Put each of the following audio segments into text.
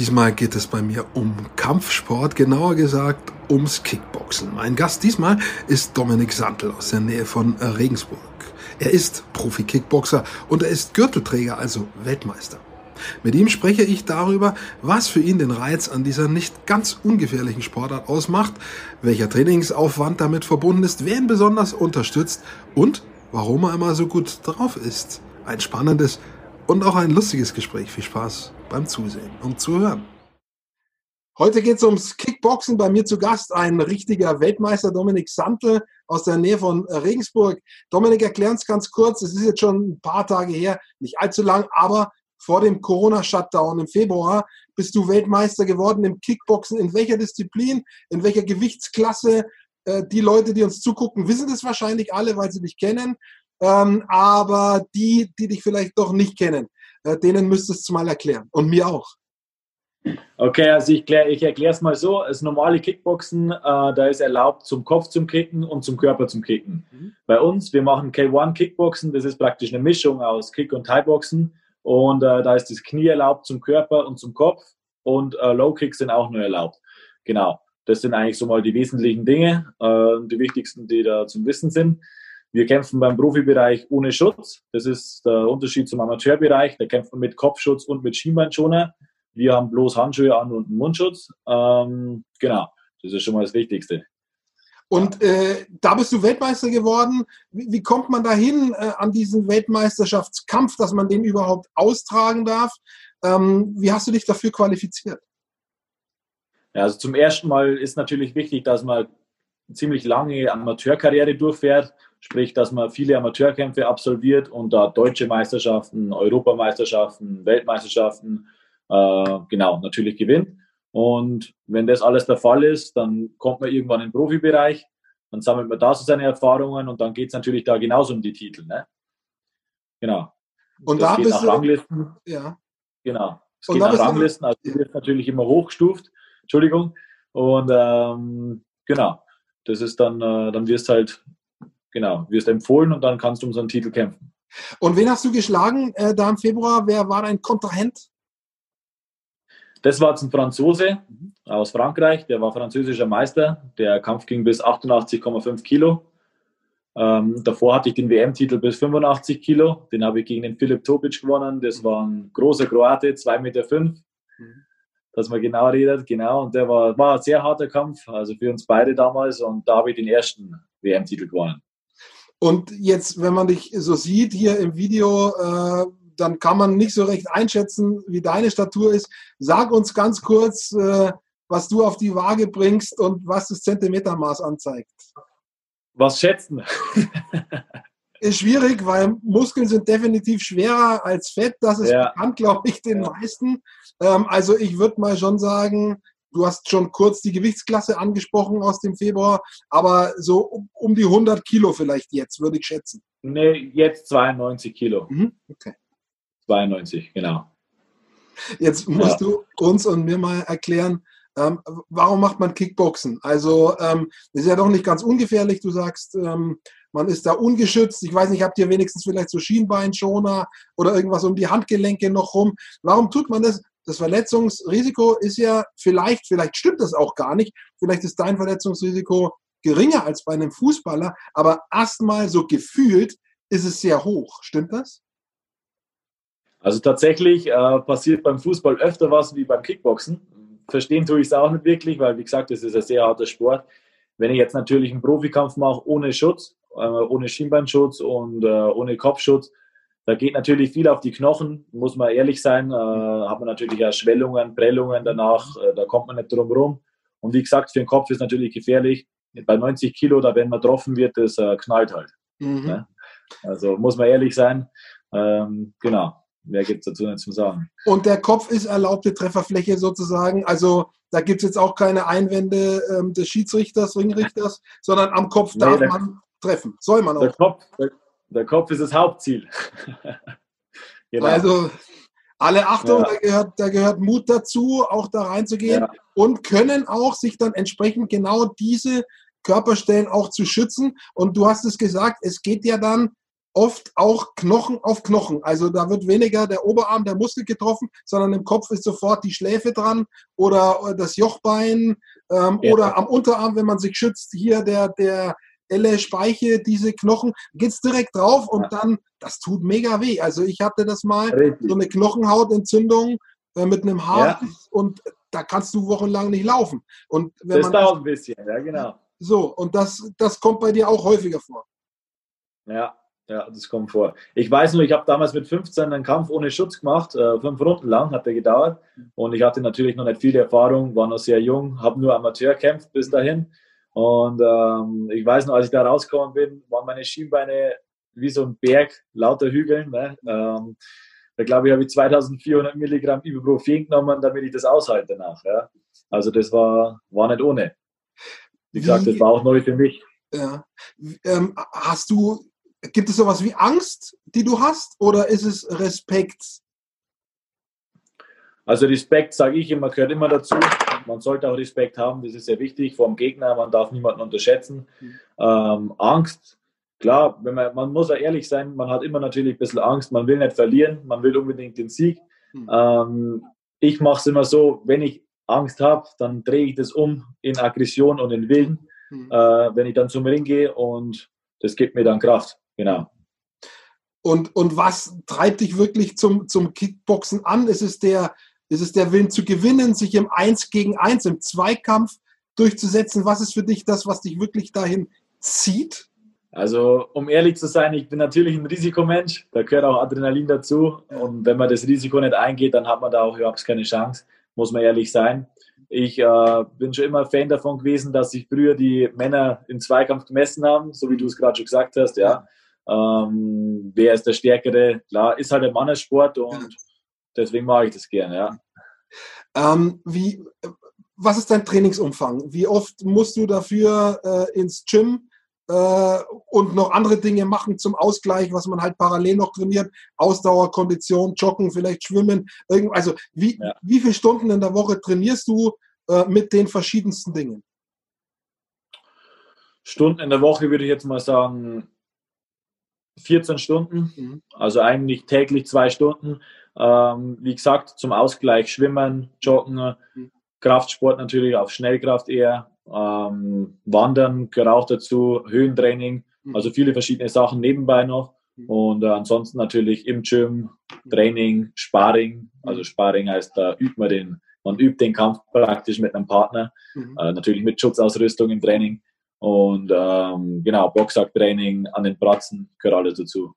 Diesmal geht es bei mir um Kampfsport, genauer gesagt ums Kickboxen. Mein Gast diesmal ist Dominik Santl aus der Nähe von Regensburg. Er ist Profi-Kickboxer und er ist Gürtelträger, also Weltmeister. Mit ihm spreche ich darüber, was für ihn den Reiz an dieser nicht ganz ungefährlichen Sportart ausmacht, welcher Trainingsaufwand damit verbunden ist, wer ihn besonders unterstützt und warum er immer so gut drauf ist. Ein spannendes und auch ein lustiges Gespräch. Viel Spaß beim Zusehen und Zuhören. Heute geht es ums Kickboxen. Bei mir zu Gast ein richtiger Weltmeister, Dominik Santel aus der Nähe von Regensburg. Dominik, erklär uns ganz kurz, es ist jetzt schon ein paar Tage her, nicht allzu lang, aber vor dem Corona-Shutdown im Februar bist du Weltmeister geworden im Kickboxen. In welcher Disziplin, in welcher Gewichtsklasse? Äh, die Leute, die uns zugucken, wissen das wahrscheinlich alle, weil sie dich kennen. Ähm, aber die, die dich vielleicht doch nicht kennen, äh, denen müsstest du mal erklären. Und mir auch. Okay, also ich, ich erkläre es mal so. Das normale Kickboxen, äh, da ist erlaubt zum Kopf zum Kicken und zum Körper zum Kicken. Mhm. Bei uns, wir machen K1 Kickboxen, das ist praktisch eine Mischung aus Kick- und Thai-Boxen. Und äh, da ist das Knie erlaubt zum Körper und zum Kopf und äh, Low Kicks sind auch nur erlaubt. Genau, das sind eigentlich so mal die wesentlichen Dinge, äh, die wichtigsten, die da zum Wissen sind. Wir kämpfen beim Profibereich ohne Schutz. Das ist der Unterschied zum Amateurbereich. Da kämpft man mit Kopfschutz und mit Schienbeinschoner. Wir haben bloß Handschuhe an und einen Mundschutz. Ähm, genau, das ist schon mal das Wichtigste. Und äh, da bist du Weltmeister geworden. Wie, wie kommt man dahin äh, an diesen Weltmeisterschaftskampf, dass man den überhaupt austragen darf? Ähm, wie hast du dich dafür qualifiziert? Ja, also zum ersten Mal ist natürlich wichtig, dass man eine ziemlich lange Amateurkarriere durchfährt, sprich, dass man viele Amateurkämpfe absolviert und da deutsche Meisterschaften, Europameisterschaften, Weltmeisterschaften, äh, genau, natürlich gewinnt. Und wenn das alles der Fall ist, dann kommt man irgendwann in den Profibereich, dann sammelt man da so seine Erfahrungen und dann geht es natürlich da genauso um die Titel. Ne? Genau. Und das da geht nach Ranglisten. Ja. Genau. Es geht nach Ranglisten, also die wird natürlich immer hochgestuft. Entschuldigung. Und ähm, genau, das ist dann, äh, dann wirst halt, genau, wirst empfohlen und dann kannst du um so einen Titel kämpfen. Und wen hast du geschlagen äh, da im Februar? Wer war dein Kontrahent? Das war jetzt ein Franzose aus Frankreich, der war französischer Meister. Der Kampf ging bis 88,5 Kilo. Ähm, davor hatte ich den WM-Titel bis 85 Kilo. Den habe ich gegen den Filip Topic gewonnen. Das war ein großer Kroate, 2,5 Meter. Fünf. Mhm. Dass man genau redet, genau. Und der war, war ein sehr harter Kampf, also für uns beide damals. Und da habe ich den ersten WM-Titel gewonnen. Und jetzt, wenn man dich so sieht hier im Video, äh, dann kann man nicht so recht einschätzen, wie deine Statur ist. Sag uns ganz kurz, äh, was du auf die Waage bringst und was das Zentimetermaß anzeigt. Was schätzen? ist schwierig, weil Muskeln sind definitiv schwerer als Fett. Das ist ja. bekannt, glaube ich, den ja. meisten. Ähm, also ich würde mal schon sagen, du hast schon kurz die Gewichtsklasse angesprochen aus dem Februar, aber so um, um die 100 Kilo vielleicht jetzt, würde ich schätzen. Nee, jetzt 92 Kilo. Mhm. Okay. 92, genau. Jetzt musst ja. du uns und mir mal erklären, ähm, warum macht man Kickboxen? Also ähm, ist ja doch nicht ganz ungefährlich. Du sagst, ähm, man ist da ungeschützt. Ich weiß nicht, habt ihr wenigstens vielleicht so Schienbeinschoner oder irgendwas um die Handgelenke noch rum? Warum tut man das? Das Verletzungsrisiko ist ja vielleicht, vielleicht stimmt das auch gar nicht. Vielleicht ist dein Verletzungsrisiko geringer als bei einem Fußballer, aber erstmal so gefühlt ist es sehr hoch. Stimmt das? Also tatsächlich äh, passiert beim Fußball öfter was wie beim Kickboxen. Verstehen tue ich es auch nicht wirklich, weil wie gesagt, es ist ein sehr harter Sport. Wenn ich jetzt natürlich einen Profikampf mache ohne Schutz, äh, ohne Schienbeinschutz und äh, ohne Kopfschutz, da geht natürlich viel auf die Knochen, muss man ehrlich sein. Äh, hat man natürlich auch Schwellungen, Prellungen danach, äh, da kommt man nicht drum rum. Und wie gesagt, für den Kopf ist natürlich gefährlich. Bei 90 Kilo, da wenn man getroffen wird, das äh, knallt halt. Mhm. Ne? Also muss man ehrlich sein. Ähm, genau. Mehr gibt es dazu nicht zu sagen. Und der Kopf ist erlaubte Trefferfläche sozusagen. Also da gibt es jetzt auch keine Einwände ähm, des Schiedsrichters, Ringrichters, sondern am Kopf nee, darf man treffen. Soll man auch. Der Kopf, der, der Kopf ist das Hauptziel. genau. Also alle Achtung, ja. da, gehört, da gehört Mut dazu, auch da reinzugehen ja. und können auch sich dann entsprechend genau diese Körperstellen auch zu schützen. Und du hast es gesagt, es geht ja dann oft auch Knochen auf Knochen. Also da wird weniger der Oberarm, der Muskel getroffen, sondern im Kopf ist sofort die Schläfe dran oder das Jochbein ähm, ja. oder am Unterarm, wenn man sich schützt, hier der, der Elle, Speiche, diese Knochen, geht's direkt drauf und ja. dann, das tut mega weh. Also ich hatte das mal, Richtig. so eine Knochenhautentzündung äh, mit einem Haar ja. und da kannst du wochenlang nicht laufen. Und wenn das man dauert ein bisschen, ja genau. So, und das, das kommt bei dir auch häufiger vor. Ja, ja, das kommt vor. Ich weiß nur, ich habe damals mit 15 einen Kampf ohne Schutz gemacht, äh, fünf Runden lang hat der gedauert. Und ich hatte natürlich noch nicht viel Erfahrung, war noch sehr jung, habe nur Amateur gekämpft bis dahin. Und ähm, ich weiß noch, als ich da rausgekommen bin, waren meine Schienbeine wie so ein Berg, lauter Hügeln. Ne? Ähm, da glaube ich, habe ich 2400 Milligramm Ibuprofen genommen, damit ich das aushalte danach. Ja? Also das war, war nicht ohne. Wie gesagt, das war auch neu für mich. Ja. Ähm, hast du Gibt es sowas wie Angst, die du hast, oder ist es Respekt? Also Respekt, sage ich immer, gehört immer dazu. Man sollte auch Respekt haben, das ist sehr wichtig vor dem Gegner, man darf niemanden unterschätzen. Mhm. Ähm, Angst, klar, wenn man, man muss ja ehrlich sein, man hat immer natürlich ein bisschen Angst, man will nicht verlieren, man will unbedingt den Sieg. Mhm. Ähm, ich mache es immer so, wenn ich Angst habe, dann drehe ich das um in Aggression und in Willen, mhm. äh, wenn ich dann zum Ring gehe und das gibt mir dann Kraft. Genau. Und, und was treibt dich wirklich zum, zum Kickboxen an? Ist es, der, ist es der Willen zu gewinnen, sich im Eins gegen Eins, im Zweikampf durchzusetzen? Was ist für dich das, was dich wirklich dahin zieht? Also, um ehrlich zu sein, ich bin natürlich ein Risikomensch. Da gehört auch Adrenalin dazu. Und wenn man das Risiko nicht eingeht, dann hat man da auch überhaupt keine Chance, muss man ehrlich sein. Ich äh, bin schon immer Fan davon gewesen, dass sich früher die Männer im Zweikampf gemessen haben, so wie du es gerade schon gesagt hast. Ja. Ähm, wer ist der Stärkere? Klar, ist halt ein Mannessport und deswegen mache ich das gerne, ja. Ähm, wie, was ist dein Trainingsumfang? Wie oft musst du dafür äh, ins Gym äh, und noch andere Dinge machen zum Ausgleich, was man halt parallel noch trainiert? Ausdauer, Kondition, Joggen, vielleicht Schwimmen. Irgend, also wie, ja. wie viele Stunden in der Woche trainierst du äh, mit den verschiedensten Dingen? Stunden in der Woche würde ich jetzt mal sagen 14 Stunden, mhm. also eigentlich täglich zwei Stunden. Ähm, wie gesagt, zum Ausgleich Schwimmen, Joggen, mhm. Kraftsport natürlich auf Schnellkraft eher, ähm, Wandern gehört auch dazu, Höhentraining, mhm. also viele verschiedene Sachen nebenbei noch. Mhm. Und äh, ansonsten natürlich im Gym, Training, Sparring. Also Sparring heißt, da übt man den, man übt den Kampf praktisch mit einem Partner. Mhm. Äh, natürlich mit Schutzausrüstung im Training. Und ähm, genau, Boxsacktraining an den Pratzen gehört alles dazu.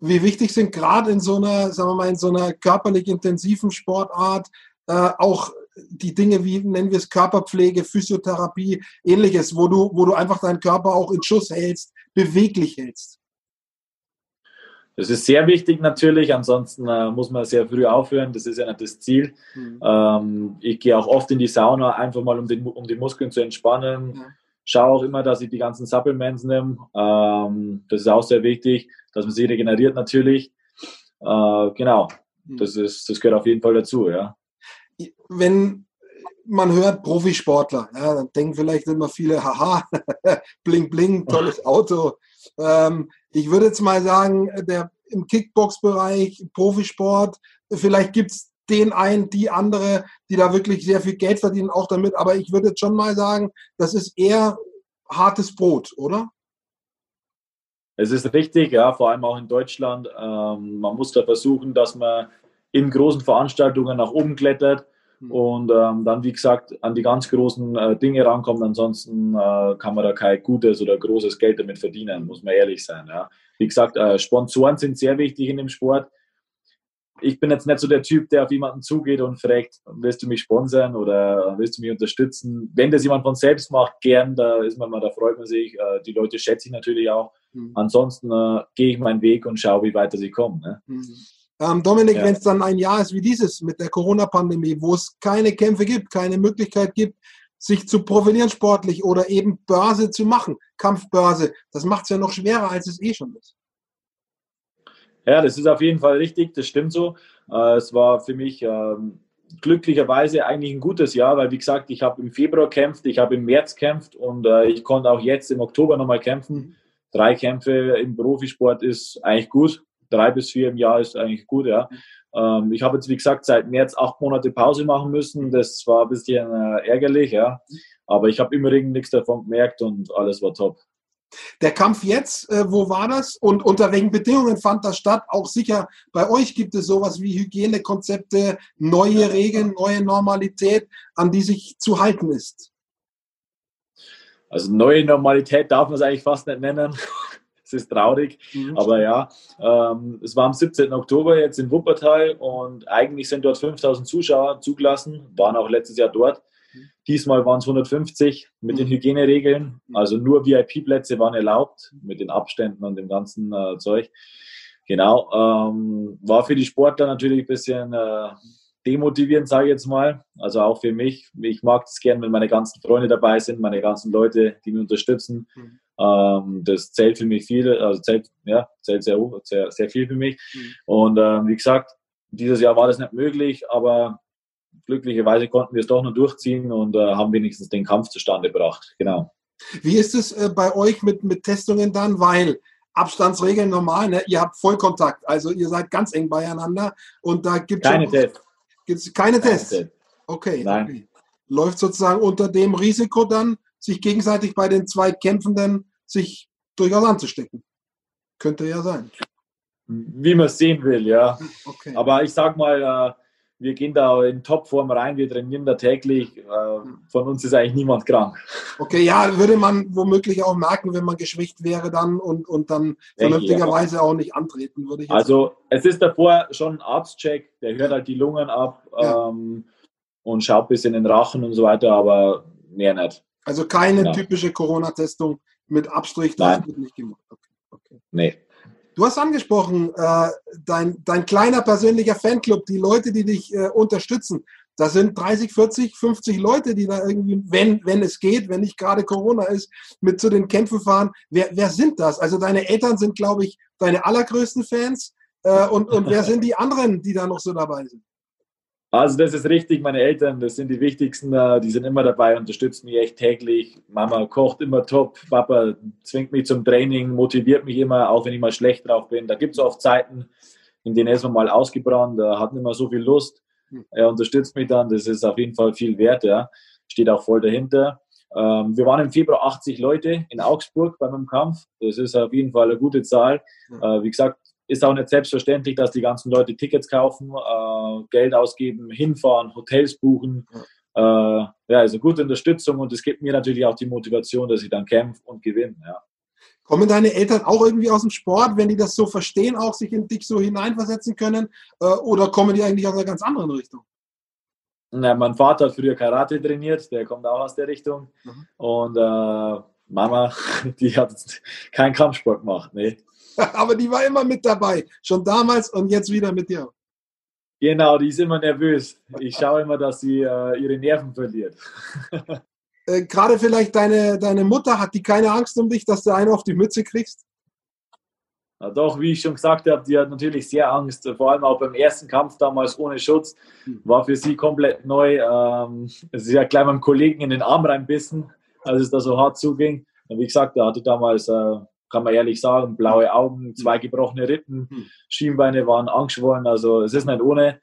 Wie wichtig sind gerade in so einer, sagen wir mal, in so einer körperlich intensiven Sportart äh, auch die Dinge wie, nennen wir es Körperpflege, Physiotherapie, ähnliches, wo du, wo du einfach deinen Körper auch in Schuss hältst, beweglich hältst? Das ist sehr wichtig natürlich, ansonsten äh, muss man sehr früh aufhören, das ist ja nicht das Ziel. Mhm. Ähm, ich gehe auch oft in die Sauna, einfach mal um, den, um die Muskeln zu entspannen. Mhm schaue auch immer, dass ich die ganzen Supplements nehme. Ähm, das ist auch sehr wichtig, dass man sie regeneriert natürlich. Äh, genau, hm. das, ist, das gehört auf jeden Fall dazu, ja. Wenn man hört Profisportler, ja, dann denken vielleicht immer viele, haha, bling bling, tolles Auto. Ähm, ich würde jetzt mal sagen, der im Kickbox-Bereich, Profisport, vielleicht gibt es den einen, die andere, die da wirklich sehr viel Geld verdienen, auch damit. Aber ich würde jetzt schon mal sagen, das ist eher hartes Brot, oder? Es ist richtig, ja, vor allem auch in Deutschland. Ähm, man muss da versuchen, dass man in großen Veranstaltungen nach oben klettert mhm. und ähm, dann, wie gesagt, an die ganz großen äh, Dinge rankommt. Ansonsten äh, kann man da kein gutes oder großes Geld damit verdienen, muss man ehrlich sein. Ja. Wie gesagt, äh, Sponsoren sind sehr wichtig in dem Sport ich bin jetzt nicht so der Typ, der auf jemanden zugeht und fragt, willst du mich sponsern oder willst du mich unterstützen? Wenn das jemand von selbst macht, gern, da ist man mal, da freut man sich. Äh, die Leute schätze ich natürlich auch. Mhm. Ansonsten äh, gehe ich meinen Weg und schaue, wie weiter sie kommen. Ne? Mhm. Ähm, Dominik, ja. wenn es dann ein Jahr ist wie dieses mit der Corona-Pandemie, wo es keine Kämpfe gibt, keine Möglichkeit gibt, sich zu profilieren sportlich oder eben Börse zu machen, Kampfbörse, das macht es ja noch schwerer, als es eh schon ist. Ja, das ist auf jeden Fall richtig, das stimmt so. Äh, es war für mich ähm, glücklicherweise eigentlich ein gutes Jahr, weil wie gesagt, ich habe im Februar kämpft, ich habe im März kämpft und äh, ich konnte auch jetzt im Oktober nochmal kämpfen. drei Kämpfe im Profisport ist eigentlich gut. Drei bis vier im Jahr ist eigentlich gut, ja. Ähm, ich habe jetzt, wie gesagt, seit März acht Monate Pause machen müssen. Das war ein bisschen äh, ärgerlich, ja. Aber ich habe immer nichts davon gemerkt und alles war top. Der Kampf jetzt, äh, wo war das und unter welchen Bedingungen fand das statt? Auch sicher bei euch gibt es sowas wie Hygienekonzepte, neue Regeln, neue Normalität, an die sich zu halten ist. Also neue Normalität darf man es eigentlich fast nicht nennen. Es ist traurig, mhm. aber ja, ähm, es war am 17. Oktober jetzt in Wuppertal und eigentlich sind dort 5000 Zuschauer zugelassen, waren auch letztes Jahr dort. Diesmal waren es 150 mit den mhm. Hygieneregeln. Also nur VIP-Plätze waren erlaubt mit den Abständen und dem ganzen äh, Zeug. Genau. Ähm, war für die Sportler natürlich ein bisschen äh, demotivierend, sage ich jetzt mal. Also auch für mich. Ich mag es gern, wenn meine ganzen Freunde dabei sind, meine ganzen Leute, die mich unterstützen. Mhm. Ähm, das zählt für mich viel, also zählt, ja, zählt sehr, sehr, sehr viel für mich. Mhm. Und ähm, wie gesagt, dieses Jahr war das nicht möglich, aber glücklicherweise konnten wir es doch noch durchziehen und äh, haben wenigstens den Kampf zustande gebracht. Genau. Wie ist es äh, bei euch mit, mit Testungen dann? Weil Abstandsregeln normal, ne? ihr habt Vollkontakt, also ihr seid ganz eng beieinander und da gibt es keine Tests. Gibt's keine, keine Tests. Test. Okay, Nein. okay. Läuft sozusagen unter dem Risiko dann, sich gegenseitig bei den zwei Kämpfenden sich durchaus anzustecken. Könnte ja sein. Wie man es sehen will, ja. Okay. Aber ich sag mal, äh, wir gehen da in Topform rein, wir trainieren da täglich. Äh, von uns ist eigentlich niemand krank. Okay, ja, würde man womöglich auch merken, wenn man geschwächt wäre dann und, und dann vernünftigerweise ja. auch nicht antreten würde. Ich also es ist davor schon ein Arztcheck, der hört halt die Lungen ab ja. ähm, und schaut ein bisschen in den Rachen und so weiter, aber mehr nicht. Also keine ja. typische Corona-Testung mit Abstrich, das Nein. wird nicht gemacht. Okay. okay. Nee. Du hast angesprochen, äh, dein, dein kleiner persönlicher Fanclub, die Leute, die dich äh, unterstützen. Das sind 30, 40, 50 Leute, die da irgendwie, wenn, wenn es geht, wenn nicht gerade Corona ist, mit zu den Kämpfen fahren. Wer, wer sind das? Also deine Eltern sind, glaube ich, deine allergrößten Fans. Äh, und, und wer sind die anderen, die da noch so dabei sind? Also das ist richtig, meine Eltern, das sind die wichtigsten, die sind immer dabei, unterstützen mich echt täglich. Mama kocht immer top, Papa zwingt mich zum Training, motiviert mich immer, auch wenn ich mal schlecht drauf bin. Da gibt es oft Zeiten, in denen ist man mal ausgebrannt, da hat nicht mehr so viel Lust. Hm. Er unterstützt mich dann, das ist auf jeden Fall viel wert, ja. Steht auch voll dahinter. Ähm, wir waren im Februar 80 Leute in Augsburg bei meinem Kampf. Das ist auf jeden Fall eine gute Zahl. Äh, wie gesagt, ist auch nicht selbstverständlich, dass die ganzen Leute Tickets kaufen, äh, Geld ausgeben, hinfahren, Hotels buchen. Ja. Äh, ja, also gute Unterstützung und es gibt mir natürlich auch die Motivation, dass ich dann kämpfe und gewinne. Ja. Kommen deine Eltern auch irgendwie aus dem Sport, wenn die das so verstehen, auch sich in dich so hineinversetzen können? Äh, oder kommen die eigentlich aus einer ganz anderen Richtung? Na, mein Vater hat früher Karate trainiert, der kommt auch aus der Richtung. Mhm. Und äh, Mama, die hat keinen Kampfsport gemacht. Nee. Aber die war immer mit dabei. Schon damals und jetzt wieder mit dir. Genau, die ist immer nervös. Ich schaue immer, dass sie äh, ihre Nerven verliert. äh, Gerade vielleicht deine, deine Mutter, hat die keine Angst um dich, dass du einen auf die Mütze kriegst? Na doch, wie ich schon gesagt habe, die hat natürlich sehr Angst. Vor allem auch beim ersten Kampf damals ohne Schutz. Hm. War für sie komplett neu. Ähm, sie hat gleich meinem Kollegen in den Arm reinbissen, als es da so hart zuging. Und wie gesagt, da hatte damals äh, kann man ehrlich sagen. Blaue Augen, zwei hm. gebrochene Rippen, hm. Schienbeine waren angeschwollen. Also es ist nicht ohne.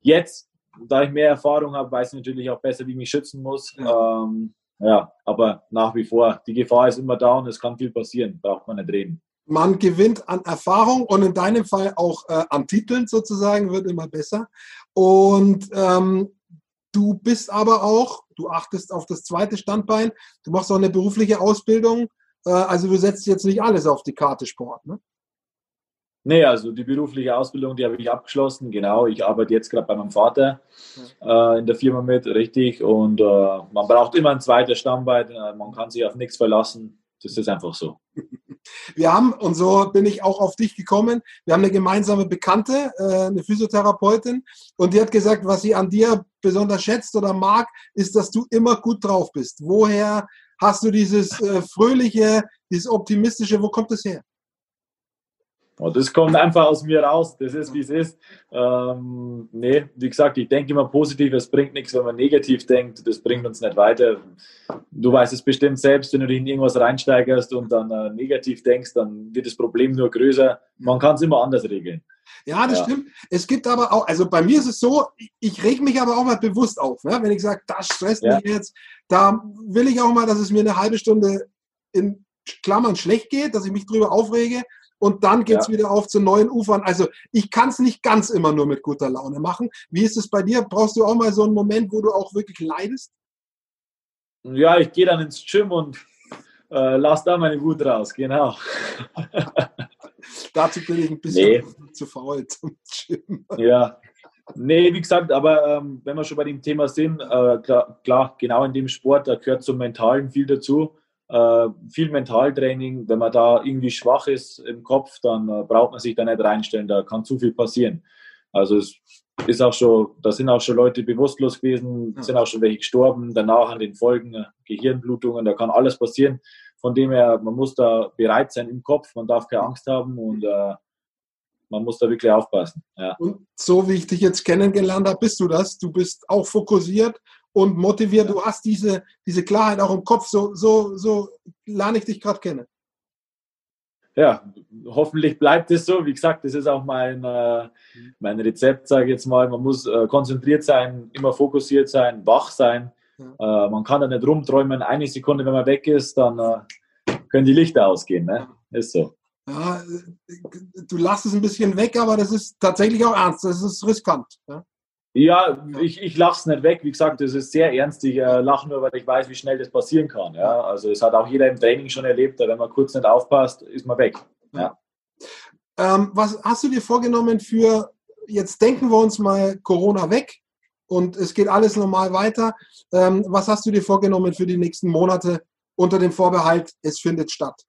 Jetzt, da ich mehr Erfahrung habe, weiß ich natürlich auch besser, wie ich mich schützen muss. Ja. Ähm, ja, aber nach wie vor, die Gefahr ist immer da und es kann viel passieren, braucht man nicht reden. Man gewinnt an Erfahrung und in deinem Fall auch äh, an Titeln sozusagen, wird immer besser. Und ähm, du bist aber auch, du achtest auf das zweite Standbein, du machst auch eine berufliche Ausbildung also du setzt jetzt nicht alles auf die Karte Sport, ne? Nee, also die berufliche Ausbildung, die habe ich abgeschlossen. Genau, ich arbeite jetzt gerade bei meinem Vater äh, in der Firma mit, richtig. Und äh, man braucht immer ein zweites Stammbein. Äh, man kann sich auf nichts verlassen. Das ist einfach so. Wir haben, und so bin ich auch auf dich gekommen, wir haben eine gemeinsame Bekannte, äh, eine Physiotherapeutin, und die hat gesagt, was sie an dir besonders schätzt oder mag, ist, dass du immer gut drauf bist. Woher Hast du dieses äh, fröhliche, dieses optimistische, wo kommt das her? Und das kommt einfach aus mir raus. Das ist, wie es ist. Ähm, nee, wie gesagt, ich denke immer positiv. Es bringt nichts, wenn man negativ denkt. Das bringt uns nicht weiter. Du weißt es bestimmt selbst, wenn du dich in irgendwas reinsteigerst und dann äh, negativ denkst, dann wird das Problem nur größer. Man kann es immer anders regeln. Ja, das ja. stimmt. Es gibt aber auch, also bei mir ist es so, ich reg mich aber auch mal bewusst auf. Ne? Wenn ich sage, das stresst ja. mich jetzt, da will ich auch mal, dass es mir eine halbe Stunde in Klammern schlecht geht, dass ich mich drüber aufrege und dann geht es ja. wieder auf zu neuen Ufern. Also ich kann es nicht ganz immer nur mit guter Laune machen. Wie ist es bei dir? Brauchst du auch mal so einen Moment, wo du auch wirklich leidest? Ja, ich gehe dann ins Gym und äh, lass da meine Wut raus, genau. Dazu bin ich ein bisschen nee. zu faul zum Gym. Ja, Nee, wie gesagt, aber ähm, wenn wir schon bei dem Thema sind, äh, klar, klar, genau in dem Sport, da gehört zum Mentalen viel dazu äh, viel Mentaltraining. Wenn man da irgendwie schwach ist im Kopf, dann äh, braucht man sich da nicht reinstellen, da kann zu viel passieren. Also es ist auch schon, da sind auch schon Leute bewusstlos gewesen, ja. sind auch schon welche gestorben, danach an den Folgen äh, Gehirnblutungen, da kann alles passieren. Von dem her, man muss da bereit sein im Kopf, man darf keine Angst haben und äh, man muss da wirklich aufpassen. Ja. Und so wie ich dich jetzt kennengelernt habe, bist du das. Du bist auch fokussiert und motiviert. Du hast diese, diese Klarheit auch im Kopf. So, so, so lerne ich dich gerade kennen. Ja, hoffentlich bleibt es so. Wie gesagt, das ist auch mein, äh, mein Rezept, sage ich jetzt mal. Man muss äh, konzentriert sein, immer fokussiert sein, wach sein. Ja. Äh, man kann da nicht rumträumen. Eine Sekunde, wenn man weg ist, dann äh, können die Lichter ausgehen. Ne? Ist so. Ja, du lässt es ein bisschen weg, aber das ist tatsächlich auch ernst. Das ist riskant. Ja? Ja, ich, ich lache es nicht weg. Wie gesagt, das ist sehr ernst. Ich äh, lache nur, weil ich weiß, wie schnell das passieren kann. Ja? Also es hat auch jeder im Training schon erlebt, wenn man kurz nicht aufpasst, ist man weg. Ja. Ähm, was hast du dir vorgenommen für, jetzt denken wir uns mal Corona weg und es geht alles normal weiter. Ähm, was hast du dir vorgenommen für die nächsten Monate unter dem Vorbehalt, es findet statt?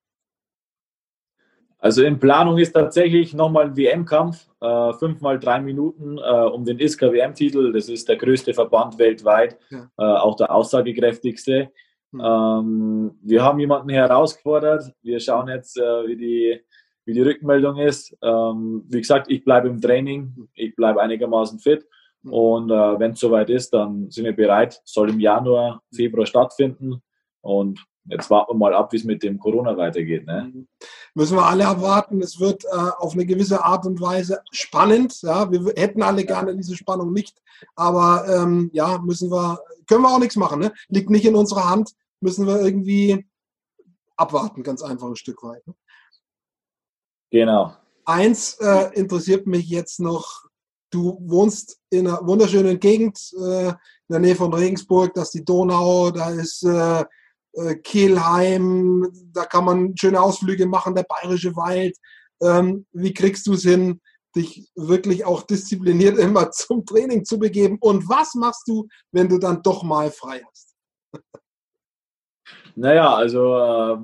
Also in Planung ist tatsächlich nochmal ein WM-Kampf, äh, fünfmal drei Minuten äh, um den ISKA WM-Titel. Das ist der größte Verband weltweit, ja. äh, auch der aussagekräftigste. Mhm. Ähm, wir haben jemanden herausgefordert. Wir schauen jetzt, äh, wie, die, wie die Rückmeldung ist. Ähm, wie gesagt, ich bleibe im Training, ich bleibe einigermaßen fit. Mhm. Und äh, wenn es soweit ist, dann sind wir bereit. Soll im Januar, Februar stattfinden. Und jetzt warten wir mal ab, wie es mit dem Corona weitergeht. Ne? Mhm. Müssen wir alle erwarten. Es wird äh, auf eine gewisse Art und Weise spannend. Ja, wir hätten alle gerne diese Spannung nicht, aber ähm, ja, müssen wir, können wir auch nichts machen. Ne? Liegt nicht in unserer Hand. Müssen wir irgendwie abwarten, ganz einfach ein Stück weit. Ne? Genau. Eins äh, interessiert mich jetzt noch. Du wohnst in einer wunderschönen Gegend äh, in der Nähe von Regensburg, das ist die Donau, da ist äh, Kehlheim, da kann man schöne Ausflüge machen, der Bayerische Wald. Ähm, wie kriegst du es hin, dich wirklich auch diszipliniert immer zum Training zu begeben? Und was machst du, wenn du dann doch mal frei hast? Naja, also äh,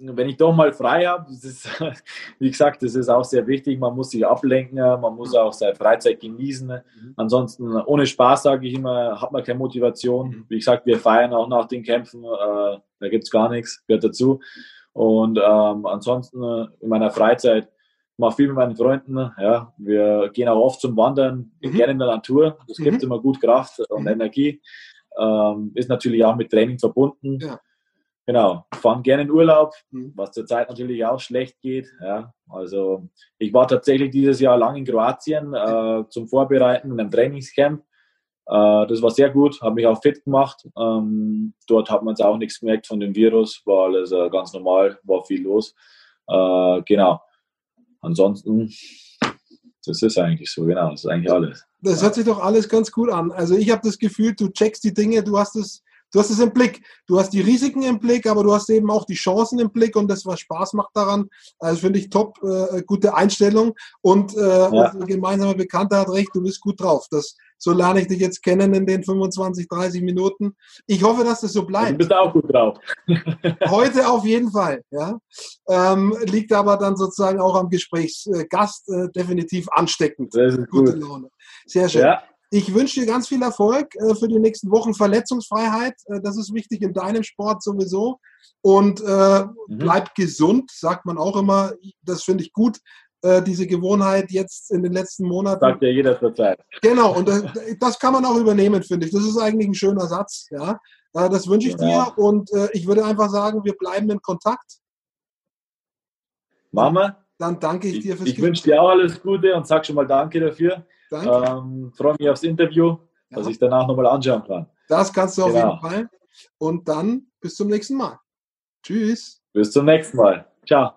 wenn ich doch mal frei habe, wie gesagt, das ist auch sehr wichtig. Man muss sich ablenken, man muss auch seine Freizeit genießen. Mhm. Ansonsten, ohne Spaß, sage ich immer, hat man keine Motivation. Mhm. Wie gesagt, wir feiern auch nach den Kämpfen, äh, da gibt es gar nichts, gehört dazu. Und ähm, ansonsten äh, in meiner Freizeit mache viel mit meinen Freunden. Ja, wir gehen auch oft zum Wandern, mhm. gerne in der Natur. Das gibt mhm. immer gut Kraft und mhm. Energie. Ähm, ist natürlich auch mit Training verbunden. Ja. Genau, fahren gerne in Urlaub, mhm. was zurzeit natürlich auch schlecht geht. Ja, also ich war tatsächlich dieses Jahr lang in Kroatien äh, zum Vorbereiten in einem Trainingscamp. Äh, das war sehr gut, habe mich auch fit gemacht. Ähm, dort hat man es auch nichts gemerkt von dem Virus, war alles äh, ganz normal, war viel los. Äh, genau. Ansonsten, das ist eigentlich so, genau, das ist eigentlich alles. Das hört sich doch alles ganz gut an. Also ich habe das Gefühl, du checkst die Dinge, du hast es du hast es im Blick. Du hast die Risiken im Blick, aber du hast eben auch die Chancen im Blick und das, was Spaß macht daran. Also finde ich top, äh, gute Einstellung. Und äh, ja. unser gemeinsamer Bekannter hat recht, du bist gut drauf. Das, so lerne ich dich jetzt kennen in den 25, 30 Minuten. Ich hoffe, dass das so bleibt. Du bist auch gut drauf. Heute auf jeden Fall. Ja? Ähm, liegt aber dann sozusagen auch am Gesprächsgast äh, definitiv ansteckend. Das ist Gute gut. Laune. Sehr schön. Ja. Ich wünsche dir ganz viel Erfolg äh, für die nächsten Wochen. Verletzungsfreiheit, äh, das ist wichtig in deinem Sport sowieso. Und äh, mhm. bleib gesund, sagt man auch immer. Das finde ich gut. diese Gewohnheit jetzt in den letzten Monaten. Sagt ja jeder zur Zeit. Genau, und das, das kann man auch übernehmen, finde ich. Das ist eigentlich ein schöner Satz. Ja, das wünsche ich ja. dir und ich würde einfach sagen, wir bleiben in Kontakt. Mama. Dann danke ich dir fürs Ich wünsche dir auch alles Gute und sag schon mal Danke dafür. Ähm, Freue mich aufs Interview, ja. dass ich danach nochmal anschauen kann. Das kannst du auf genau. jeden Fall. Und dann bis zum nächsten Mal. Tschüss. Bis zum nächsten Mal. Ciao.